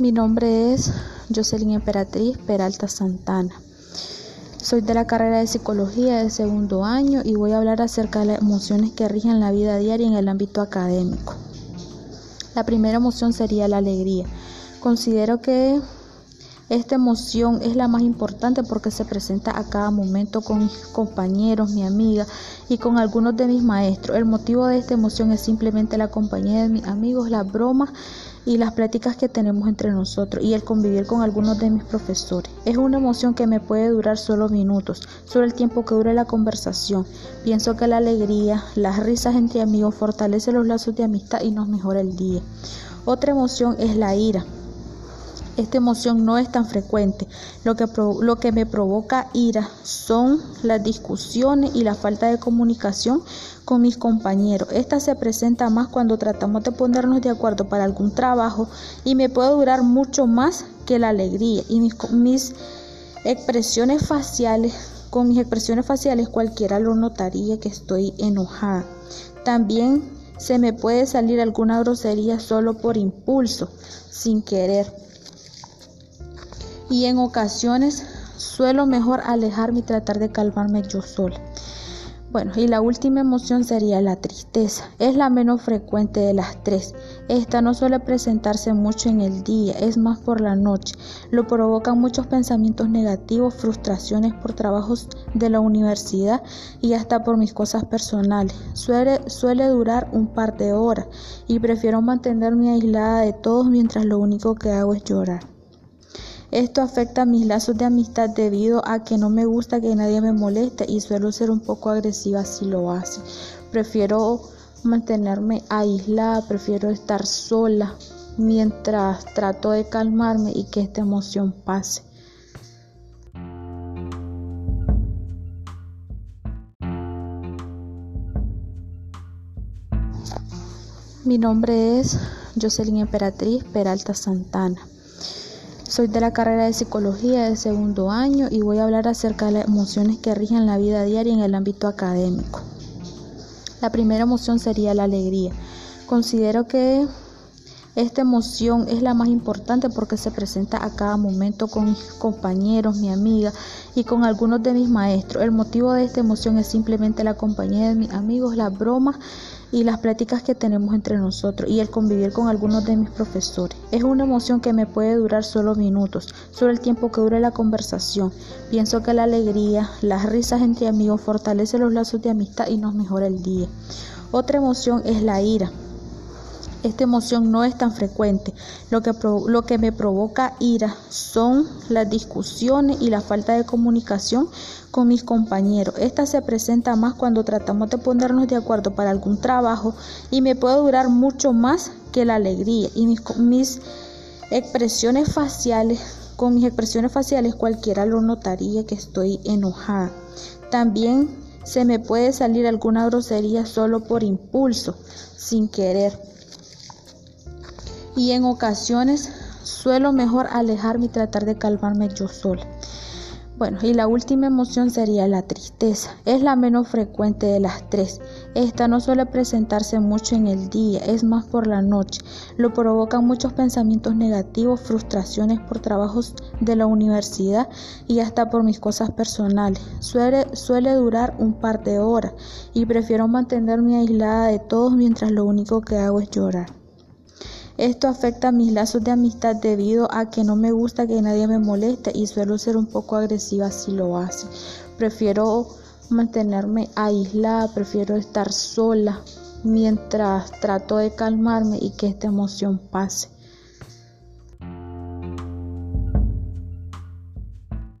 Mi nombre es Jocelyn Emperatriz Peralta Santana. Soy de la carrera de psicología de segundo año y voy a hablar acerca de las emociones que rigen la vida diaria en el ámbito académico. La primera emoción sería la alegría. Considero que esta emoción es la más importante porque se presenta a cada momento con mis compañeros, mi amiga y con algunos de mis maestros. El motivo de esta emoción es simplemente la compañía de mis amigos, las bromas y las pláticas que tenemos entre nosotros y el convivir con algunos de mis profesores. Es una emoción que me puede durar solo minutos, solo el tiempo que dure la conversación. Pienso que la alegría, las risas entre amigos fortalece los lazos de amistad y nos mejora el día. Otra emoción es la ira. Esta emoción no es tan frecuente. Lo que, me provoca ira son las discusiones y la falta de comunicación con mis compañeros. Esta se presenta más cuando tratamos de ponernos de acuerdo para algún trabajo y me puede durar mucho más que la alegría y mis, mis expresiones faciales. Con mis expresiones faciales cualquiera lo notaría que estoy enojada. También se me puede salir alguna grosería solo por impulso, sin querer y en ocasiones suelo mejor alejarme y tratar de calmarme yo sola. Bueno, y la última emoción sería la tristeza. Es la menos frecuente de las tres. Esta no suele presentarse mucho en el día, es más por la noche. Lo provocan muchos pensamientos negativos, frustraciones por trabajos de la universidad y hasta por mis cosas personales. Suele, suele durar un par de horas y prefiero mantenerme aislada de todos mientras lo único que hago es llorar. Esto afecta mis lazos de amistad debido a que no me gusta que nadie me moleste y suelo ser un poco agresiva si lo hace. Prefiero mantenerme aislada, prefiero estar sola mientras trato de calmarme y que esta emoción pase. Mi nombre es Jocelyn Emperatriz Peralta Santana. Soy de la carrera de psicología de segundo año y voy a hablar acerca de las emociones que rigen la vida diaria en el ámbito académico. La primera emoción sería la alegría. Considero que esta emoción es la más importante porque se presenta a cada momento con mis compañeros, mi amiga y con algunos de mis maestros. El motivo de esta emoción es simplemente la compañía de mis amigos, las bromas y las pláticas que tenemos entre nosotros y el convivir con algunos de mis profesores. Es una emoción que me puede durar solo minutos, solo el tiempo que dure la conversación. Pienso que la alegría, las risas entre amigos fortalece los lazos de amistad y nos mejora el día. Otra emoción es la ira. Esta emoción no es tan frecuente. Lo que, me provoca ira son las discusiones y la falta de comunicación con mis compañeros. Esta se presenta más cuando tratamos de ponernos de acuerdo para algún trabajo y me puede durar mucho más que la alegría y mis, mis expresiones faciales. Con mis expresiones faciales cualquiera lo notaría que estoy enojada. También se me puede salir alguna grosería solo por impulso, sin querer. Y en ocasiones suelo mejor alejarme y tratar de calmarme yo sola. Bueno, y la última emoción sería la tristeza. Es la menos frecuente de las tres. Esta no suele presentarse mucho en el día, es más por la noche. Lo provocan muchos pensamientos negativos, frustraciones por trabajos de la universidad y hasta por mis cosas personales. Suele, suele durar un par de horas y prefiero mantenerme aislada de todos mientras lo único que hago es llorar. Esto afecta mis lazos de amistad debido a que no me gusta que nadie me moleste y suelo ser un poco agresiva si lo hace. Prefiero mantenerme aislada, prefiero estar sola mientras trato de calmarme y que esta emoción pase.